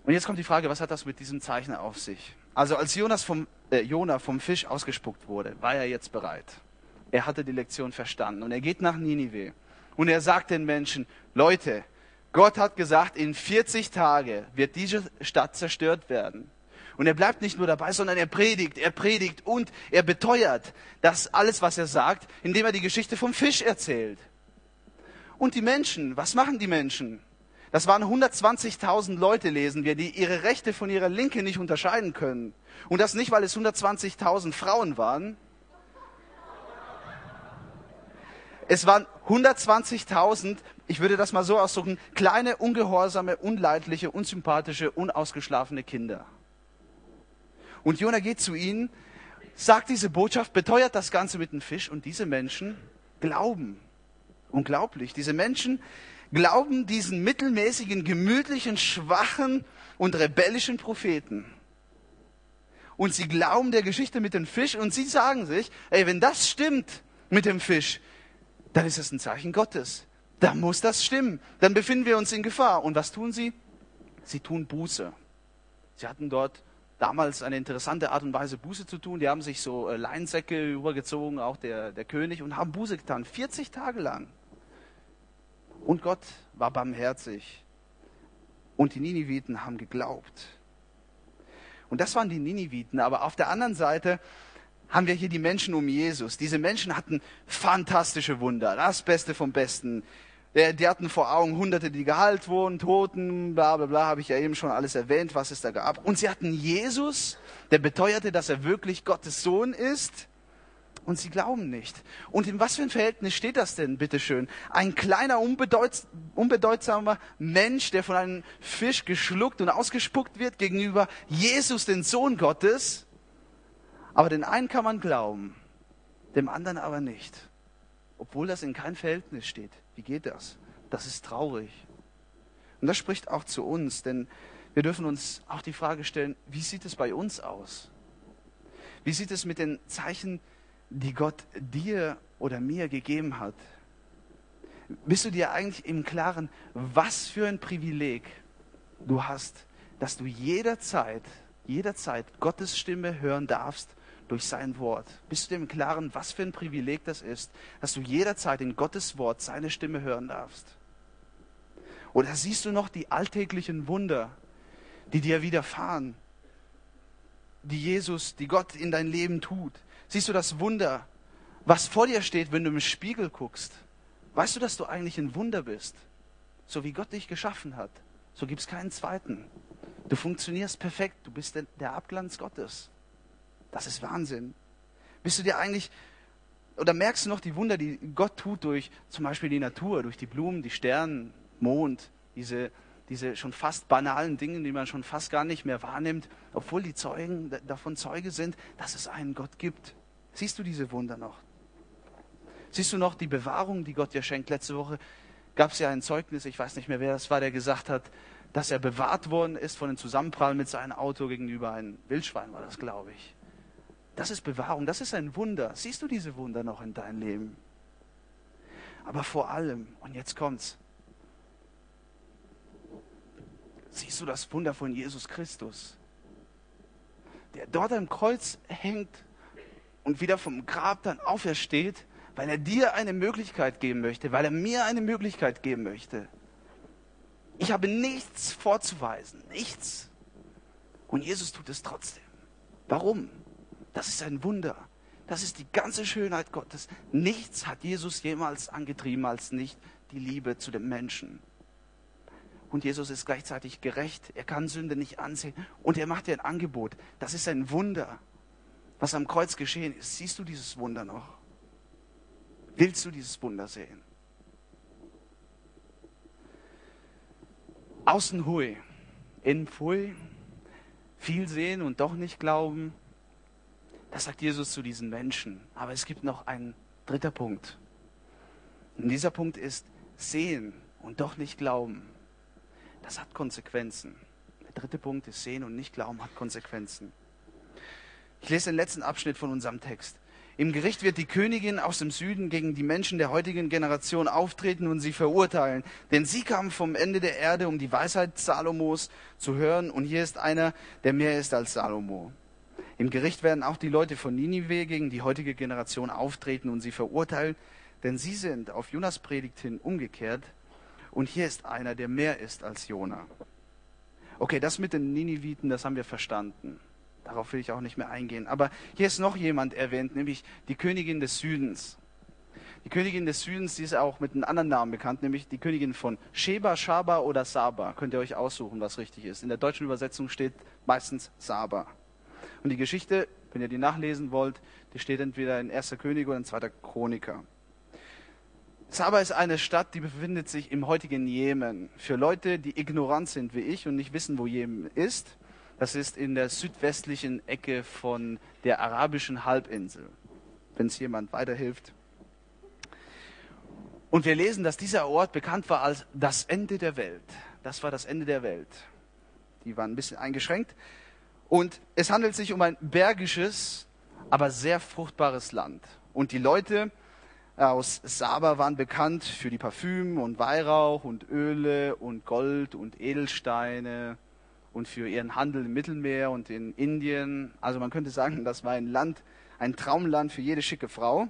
Und jetzt kommt die Frage, was hat das mit diesem Zeichen auf sich? Also als Jonas vom, äh, Jona vom Fisch ausgespuckt wurde, war er jetzt bereit. Er hatte die Lektion verstanden und er geht nach Ninive und er sagt den Menschen, Leute, Gott hat gesagt, in 40 Tagen wird diese Stadt zerstört werden. Und er bleibt nicht nur dabei, sondern er predigt, er predigt und er beteuert das alles, was er sagt, indem er die Geschichte vom Fisch erzählt. Und die Menschen, was machen die Menschen? Das waren 120.000 Leute, lesen wir, die ihre Rechte von ihrer Linke nicht unterscheiden können. Und das nicht, weil es 120.000 Frauen waren. Es waren 120.000, ich würde das mal so ausdrücken, kleine, ungehorsame, unleidliche, unsympathische, unausgeschlafene Kinder. Und Jona geht zu ihnen, sagt diese Botschaft, beteuert das Ganze mit dem Fisch und diese Menschen glauben. Unglaublich. Diese Menschen glauben diesen mittelmäßigen, gemütlichen, schwachen und rebellischen Propheten. Und sie glauben der Geschichte mit dem Fisch und sie sagen sich, ey, wenn das stimmt mit dem Fisch, dann ist es ein Zeichen Gottes. Da muss das stimmen. Dann befinden wir uns in Gefahr. Und was tun sie? Sie tun Buße. Sie hatten dort damals eine interessante Art und Weise, Buße zu tun. Die haben sich so äh, Leinsäcke übergezogen, auch der, der König, und haben Buße getan. 40 Tage lang. Und Gott war barmherzig. Und die Niniviten haben geglaubt. Und das waren die Niniviten. Aber auf der anderen Seite haben wir hier die Menschen um Jesus. Diese Menschen hatten fantastische Wunder, das Beste vom Besten. Die hatten vor Augen Hunderte, die geheilt wurden, Toten, bla bla bla, habe ich ja eben schon alles erwähnt, was es da gab. Und sie hatten Jesus, der beteuerte, dass er wirklich Gottes Sohn ist. Und sie glauben nicht. Und in was für ein Verhältnis steht das denn, bitteschön? Ein kleiner, unbedeut unbedeutsamer Mensch, der von einem Fisch geschluckt und ausgespuckt wird, gegenüber Jesus, den Sohn Gottes. Aber den einen kann man glauben, dem anderen aber nicht. Obwohl das in kein Verhältnis steht. Wie geht das? Das ist traurig. Und das spricht auch zu uns, denn wir dürfen uns auch die Frage stellen, wie sieht es bei uns aus? Wie sieht es mit den Zeichen, die Gott dir oder mir gegeben hat? Bist du dir eigentlich im Klaren, was für ein Privileg du hast, dass du jederzeit, jederzeit Gottes Stimme hören darfst durch sein Wort? Bist du im Klaren, was für ein Privileg das ist, dass du jederzeit in Gottes Wort seine Stimme hören darfst? Oder siehst du noch die alltäglichen Wunder, die dir widerfahren, die Jesus, die Gott in dein Leben tut? Siehst du das Wunder, was vor dir steht, wenn du im Spiegel guckst? Weißt du, dass du eigentlich ein Wunder bist? So wie Gott dich geschaffen hat, so gibt es keinen zweiten. Du funktionierst perfekt, du bist der Abglanz Gottes. Das ist Wahnsinn. Bist du dir eigentlich, oder merkst du noch die Wunder, die Gott tut durch zum Beispiel die Natur, durch die Blumen, die Sterne, Mond, diese, diese schon fast banalen Dinge, die man schon fast gar nicht mehr wahrnimmt, obwohl die Zeugen davon Zeuge sind, dass es einen Gott gibt. Siehst du diese Wunder noch? Siehst du noch die Bewahrung, die Gott dir schenkt? Letzte Woche gab es ja ein Zeugnis, ich weiß nicht mehr, wer das war, der gesagt hat, dass er bewahrt worden ist von einem Zusammenprall mit seinem Auto gegenüber einem Wildschwein, war das, glaube ich. Das ist Bewahrung, das ist ein Wunder. Siehst du diese Wunder noch in deinem Leben? Aber vor allem, und jetzt kommt's, siehst du das Wunder von Jesus Christus, der dort am Kreuz hängt und wieder vom Grab dann aufersteht weil er dir eine Möglichkeit geben möchte, weil er mir eine Möglichkeit geben möchte. Ich habe nichts vorzuweisen, nichts. Und Jesus tut es trotzdem. Warum? Das ist ein Wunder. Das ist die ganze Schönheit Gottes. Nichts hat Jesus jemals angetrieben als nicht die Liebe zu dem Menschen. Und Jesus ist gleichzeitig gerecht. Er kann Sünde nicht ansehen. Und er macht dir ein Angebot. Das ist ein Wunder, was am Kreuz geschehen ist. Siehst du dieses Wunder noch? Willst du dieses Wunder sehen? Außen hui, innen pfui, viel sehen und doch nicht glauben. Das sagt Jesus zu diesen Menschen. Aber es gibt noch einen dritter Punkt. Und dieser Punkt ist sehen und doch nicht glauben. Das hat Konsequenzen. Der dritte Punkt ist sehen und nicht glauben hat Konsequenzen. Ich lese den letzten Abschnitt von unserem Text. Im Gericht wird die Königin aus dem Süden gegen die Menschen der heutigen Generation auftreten und sie verurteilen. Denn sie kamen vom Ende der Erde, um die Weisheit Salomos zu hören. Und hier ist einer, der mehr ist als Salomo. Im Gericht werden auch die Leute von Ninive gegen die heutige Generation auftreten und sie verurteilen. Denn sie sind auf Jonas Predigt hin umgekehrt. Und hier ist einer, der mehr ist als Jona. Okay, das mit den Niniviten, das haben wir verstanden. Darauf will ich auch nicht mehr eingehen. Aber hier ist noch jemand erwähnt, nämlich die Königin des Südens. Die Königin des Südens, die ist auch mit einem anderen Namen bekannt, nämlich die Königin von Sheba, Shaba oder Saba. Könnt ihr euch aussuchen, was richtig ist. In der deutschen Übersetzung steht meistens Saba. Und die Geschichte, wenn ihr die nachlesen wollt, die steht entweder in 1. König oder in 2. Chroniker. Saba ist eine Stadt, die befindet sich im heutigen Jemen. Für Leute, die ignorant sind wie ich und nicht wissen, wo Jemen ist, das ist in der südwestlichen Ecke von der arabischen Halbinsel, wenn es jemand weiterhilft. Und wir lesen, dass dieser Ort bekannt war als das Ende der Welt. Das war das Ende der Welt. Die waren ein bisschen eingeschränkt. Und es handelt sich um ein bergisches, aber sehr fruchtbares Land. Und die Leute aus Saba waren bekannt für die Parfüm und Weihrauch und Öle und Gold und Edelsteine und für ihren Handel im Mittelmeer und in Indien. Also man könnte sagen, das war ein Land, ein Traumland für jede schicke Frau,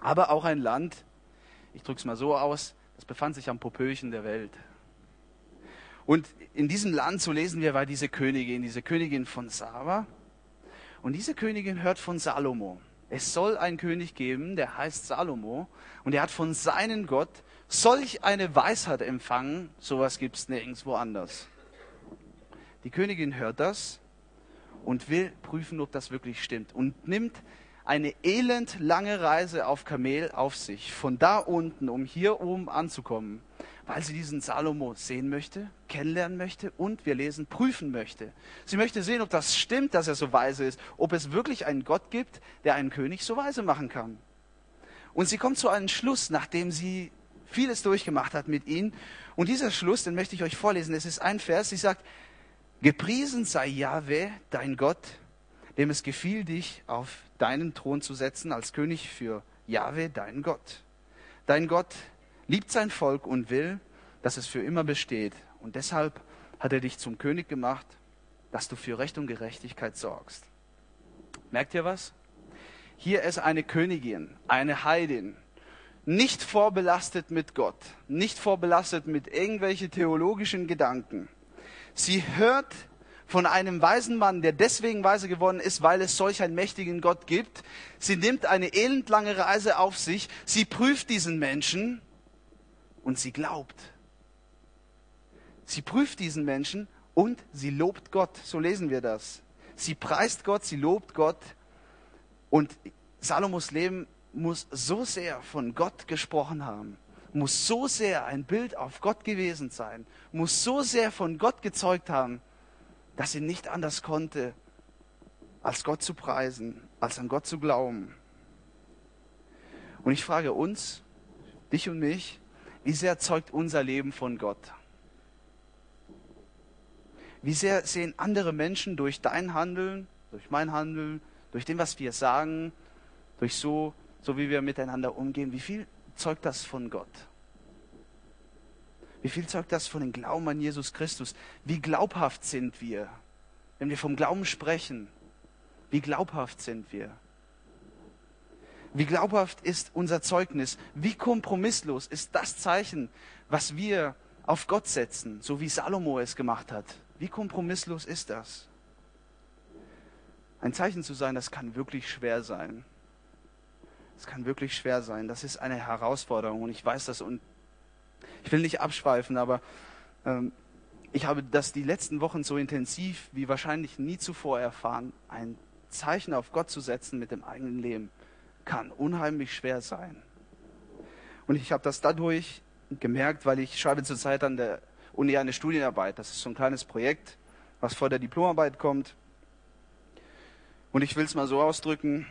aber auch ein Land, ich drücke es mal so aus, das befand sich am Popöchen der Welt. Und in diesem Land, so lesen wir, war diese Königin, diese Königin von Saba. Und diese Königin hört von Salomo. Es soll einen König geben, der heißt Salomo, und er hat von seinem Gott solch eine Weisheit empfangen, sowas gibt es nirgendwo anders. Die Königin hört das und will prüfen, ob das wirklich stimmt und nimmt eine elend lange Reise auf Kamel auf sich, von da unten, um hier oben anzukommen. Weil sie diesen Salomo sehen möchte, kennenlernen möchte und wir lesen, prüfen möchte. Sie möchte sehen, ob das stimmt, dass er so weise ist, ob es wirklich einen Gott gibt, der einen König so weise machen kann. Und sie kommt zu einem Schluss, nachdem sie vieles durchgemacht hat mit ihm. Und dieser Schluss, den möchte ich euch vorlesen. Es ist ein Vers, sie sagt, gepriesen sei Jahwe, dein Gott, dem es gefiel, dich auf deinen Thron zu setzen als König für Jahwe, dein Gott. Dein Gott liebt sein Volk und will, dass es für immer besteht. Und deshalb hat er dich zum König gemacht, dass du für Recht und Gerechtigkeit sorgst. Merkt ihr was? Hier ist eine Königin, eine Heidin, nicht vorbelastet mit Gott, nicht vorbelastet mit irgendwelchen theologischen Gedanken. Sie hört von einem weisen Mann, der deswegen weise geworden ist, weil es solch einen mächtigen Gott gibt. Sie nimmt eine elendlange Reise auf sich, sie prüft diesen Menschen und sie glaubt. Sie prüft diesen Menschen und sie lobt Gott. So lesen wir das. Sie preist Gott, sie lobt Gott. Und Salomos Leben muss so sehr von Gott gesprochen haben, muss so sehr ein Bild auf Gott gewesen sein, muss so sehr von Gott gezeugt haben, dass sie nicht anders konnte, als Gott zu preisen, als an Gott zu glauben. Und ich frage uns, dich und mich, wie sehr zeugt unser Leben von Gott? Wie sehr sehen andere Menschen durch dein Handeln, durch mein Handeln, durch dem, was wir sagen, durch so, so wie wir miteinander umgehen, wie viel zeugt das von Gott? Wie viel zeugt das von dem Glauben an Jesus Christus? Wie glaubhaft sind wir, wenn wir vom Glauben sprechen? Wie glaubhaft sind wir? Wie glaubhaft ist unser Zeugnis? Wie kompromisslos ist das Zeichen, was wir auf Gott setzen, so wie Salomo es gemacht hat? Wie kompromisslos ist das? Ein Zeichen zu sein, das kann wirklich schwer sein. Es kann wirklich schwer sein. Das ist eine Herausforderung und ich weiß das und ich will nicht abschweifen, aber ähm, ich habe das die letzten Wochen so intensiv wie wahrscheinlich nie zuvor erfahren. Ein Zeichen auf Gott zu setzen mit dem eigenen Leben kann unheimlich schwer sein. Und ich habe das dadurch gemerkt, weil ich schreibe zurzeit an der Uni eine Studienarbeit. Das ist so ein kleines Projekt, was vor der Diplomarbeit kommt. Und ich will es mal so ausdrücken.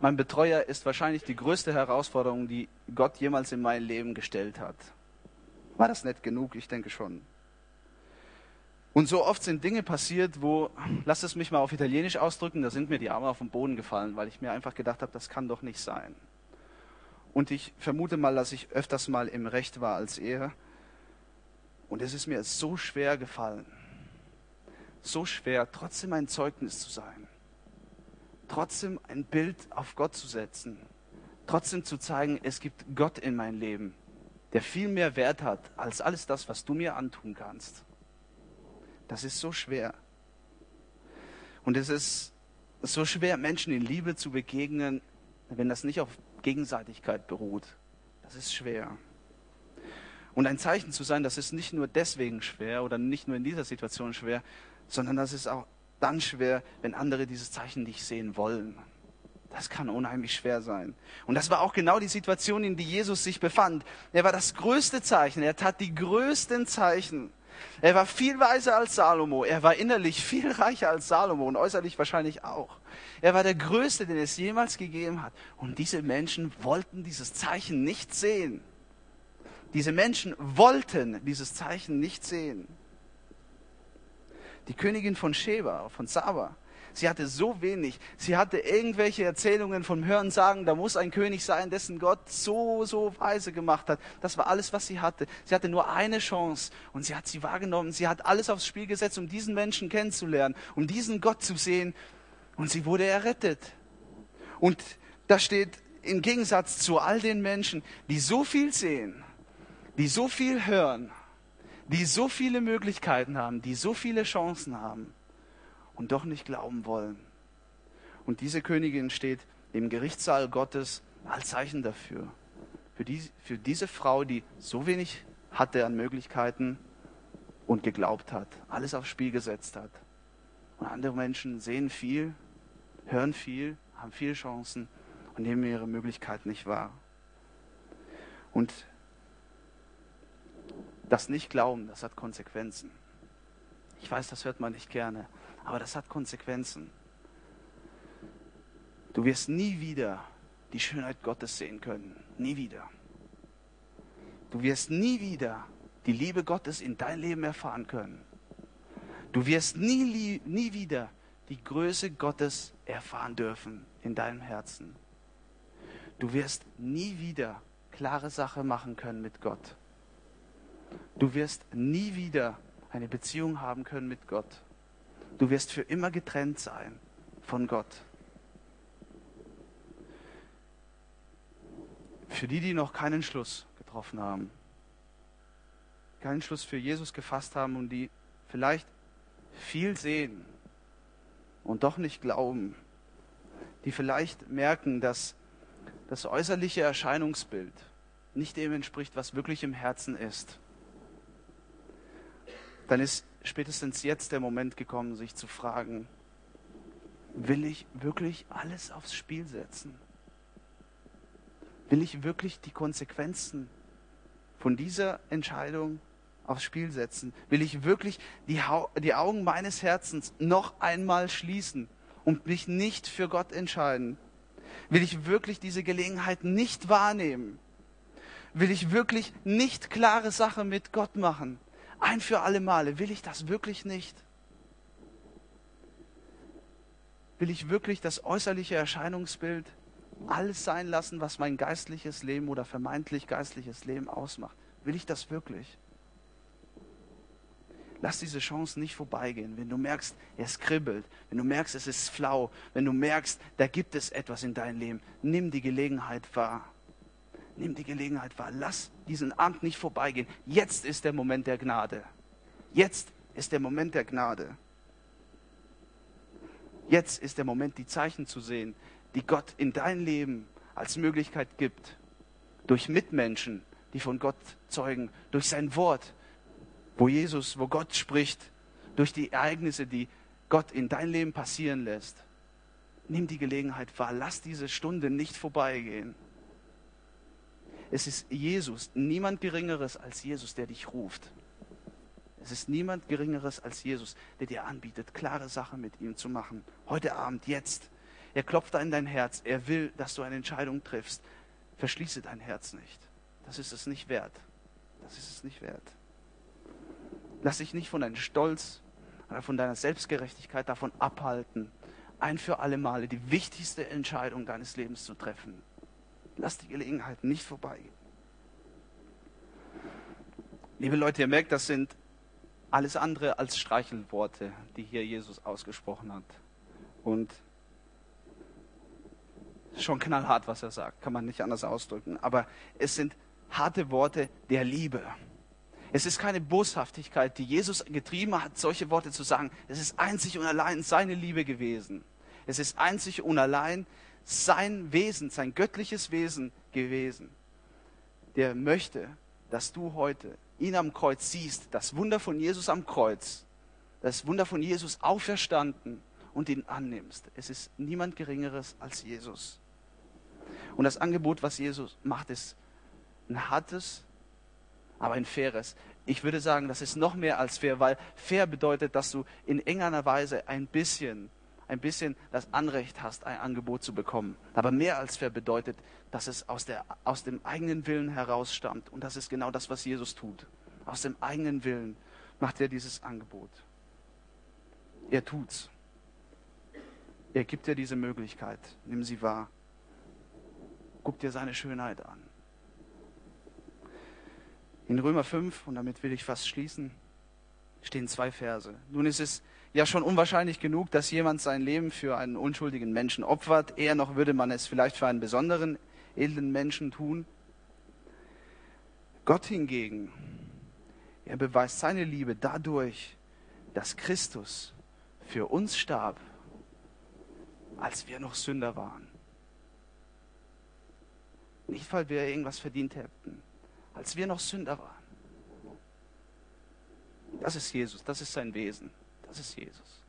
Mein Betreuer ist wahrscheinlich die größte Herausforderung, die Gott jemals in mein Leben gestellt hat. War das nett genug? Ich denke schon. Und so oft sind Dinge passiert, wo, lass es mich mal auf Italienisch ausdrücken, da sind mir die Arme auf den Boden gefallen, weil ich mir einfach gedacht habe, das kann doch nicht sein. Und ich vermute mal, dass ich öfters mal im Recht war als er. Und es ist mir so schwer gefallen, so schwer, trotzdem ein Zeugnis zu sein, trotzdem ein Bild auf Gott zu setzen, trotzdem zu zeigen, es gibt Gott in mein Leben, der viel mehr Wert hat als alles das, was du mir antun kannst. Das ist so schwer. Und es ist so schwer, Menschen in Liebe zu begegnen, wenn das nicht auf Gegenseitigkeit beruht. Das ist schwer. Und ein Zeichen zu sein, das ist nicht nur deswegen schwer oder nicht nur in dieser Situation schwer, sondern das ist auch dann schwer, wenn andere dieses Zeichen nicht sehen wollen. Das kann unheimlich schwer sein. Und das war auch genau die Situation, in die Jesus sich befand. Er war das größte Zeichen. Er tat die größten Zeichen. Er war viel weiser als Salomo. Er war innerlich viel reicher als Salomo und äußerlich wahrscheinlich auch. Er war der Größte, den es jemals gegeben hat. Und diese Menschen wollten dieses Zeichen nicht sehen. Diese Menschen wollten dieses Zeichen nicht sehen. Die Königin von Sheba, von Saba, sie hatte so wenig. Sie hatte irgendwelche Erzählungen vom Hören sagen, da muss ein König sein, dessen Gott so, so weise gemacht hat. Das war alles, was sie hatte. Sie hatte nur eine Chance und sie hat sie wahrgenommen. Sie hat alles aufs Spiel gesetzt, um diesen Menschen kennenzulernen, um diesen Gott zu sehen. Und sie wurde errettet. Und da steht im Gegensatz zu all den Menschen, die so viel sehen, die so viel hören, die so viele Möglichkeiten haben, die so viele Chancen haben und doch nicht glauben wollen. Und diese Königin steht im Gerichtssaal Gottes als Zeichen dafür. Für, die, für diese Frau, die so wenig hatte an Möglichkeiten und geglaubt hat, alles aufs Spiel gesetzt hat. Und andere Menschen sehen viel, hören viel, haben viele Chancen und nehmen ihre Möglichkeiten nicht wahr. Und Das Nicht-Glauben, das hat Konsequenzen. Ich weiß, das hört man nicht gerne, aber das hat Konsequenzen. Du wirst nie wieder die Schönheit Gottes sehen können. Nie wieder. Du wirst nie wieder die Liebe Gottes in dein Leben erfahren können. Du wirst nie, nie wieder die Größe Gottes erfahren dürfen in deinem Herzen. Du wirst nie wieder klare Sache machen können mit Gott. Du wirst nie wieder eine Beziehung haben können mit Gott. Du wirst für immer getrennt sein von Gott. Für die, die noch keinen Schluss getroffen haben, keinen Schluss für Jesus gefasst haben und die vielleicht viel sehen und doch nicht glauben, die vielleicht merken, dass das äußerliche Erscheinungsbild nicht dem entspricht, was wirklich im Herzen ist, dann ist spätestens jetzt der Moment gekommen, sich zu fragen, will ich wirklich alles aufs Spiel setzen? Will ich wirklich die Konsequenzen von dieser Entscheidung aufs Spiel setzen? Will ich wirklich die, die Augen meines Herzens noch einmal schließen und mich nicht für Gott entscheiden? Will ich wirklich diese Gelegenheit nicht wahrnehmen? Will ich wirklich nicht klare Sache mit Gott machen? Ein für alle Male. Will ich das wirklich nicht? Will ich wirklich das äußerliche Erscheinungsbild alles sein lassen, was mein geistliches Leben oder vermeintlich geistliches Leben ausmacht? Will ich das wirklich? Lass diese Chance nicht vorbeigehen. Wenn du merkst, es kribbelt, wenn du merkst, es ist flau, wenn du merkst, da gibt es etwas in deinem Leben, nimm die Gelegenheit wahr. Nimm die Gelegenheit wahr. Lass diesen Abend nicht vorbeigehen. Jetzt ist der Moment der Gnade. Jetzt ist der Moment der Gnade. Jetzt ist der Moment, die Zeichen zu sehen, die Gott in dein Leben als Möglichkeit gibt. Durch Mitmenschen, die von Gott zeugen, durch sein Wort, wo Jesus, wo Gott spricht, durch die Ereignisse, die Gott in dein Leben passieren lässt. Nimm die Gelegenheit wahr, lass diese Stunde nicht vorbeigehen. Es ist Jesus, niemand Geringeres als Jesus, der dich ruft. Es ist niemand Geringeres als Jesus, der dir anbietet, klare Sachen mit ihm zu machen. Heute Abend, jetzt. Er klopft an dein Herz. Er will, dass du eine Entscheidung triffst. Verschließe dein Herz nicht. Das ist es nicht wert. Das ist es nicht wert. Lass dich nicht von deinem Stolz oder von deiner Selbstgerechtigkeit davon abhalten, ein für alle Male die wichtigste Entscheidung deines Lebens zu treffen. Lass die Gelegenheit nicht vorbei. Liebe Leute, ihr merkt, das sind alles andere als Streichelworte, die hier Jesus ausgesprochen hat. Und schon knallhart, was er sagt, kann man nicht anders ausdrücken. Aber es sind harte Worte der Liebe. Es ist keine Boshaftigkeit, die Jesus getrieben hat, solche Worte zu sagen. Es ist einzig und allein seine Liebe gewesen. Es ist einzig und allein sein Wesen, sein göttliches Wesen gewesen, der möchte, dass du heute ihn am Kreuz siehst, das Wunder von Jesus am Kreuz, das Wunder von Jesus auferstanden und ihn annimmst. Es ist niemand Geringeres als Jesus. Und das Angebot, was Jesus macht, ist ein hartes, aber ein faires. Ich würde sagen, das ist noch mehr als fair, weil fair bedeutet, dass du in irgendeiner Weise ein bisschen, ein bisschen das Anrecht hast, ein Angebot zu bekommen. Aber mehr als fair bedeutet, dass es aus, der, aus dem eigenen Willen herausstammt. Und das ist genau das, was Jesus tut. Aus dem eigenen Willen macht er dieses Angebot. Er tut's. Er gibt dir diese Möglichkeit. Nimm sie wahr. Guck dir seine Schönheit an. In Römer 5, und damit will ich fast schließen, stehen zwei Verse. Nun ist es ja schon unwahrscheinlich genug, dass jemand sein Leben für einen unschuldigen Menschen opfert. Eher noch würde man es vielleicht für einen besonderen, edlen Menschen tun. Gott hingegen, er beweist seine Liebe dadurch, dass Christus für uns starb, als wir noch Sünder waren. Nicht, weil wir irgendwas verdient hätten, als wir noch Sünder waren. Das ist Jesus, das ist sein Wesen, das ist Jesus.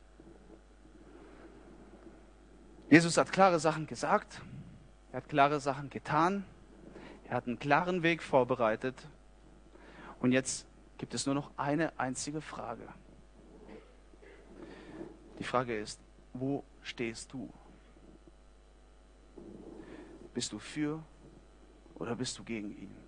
Jesus hat klare Sachen gesagt, er hat klare Sachen getan, er hat einen klaren Weg vorbereitet und jetzt gibt es nur noch eine einzige Frage. Die Frage ist, wo stehst du? Bist du für oder bist du gegen ihn?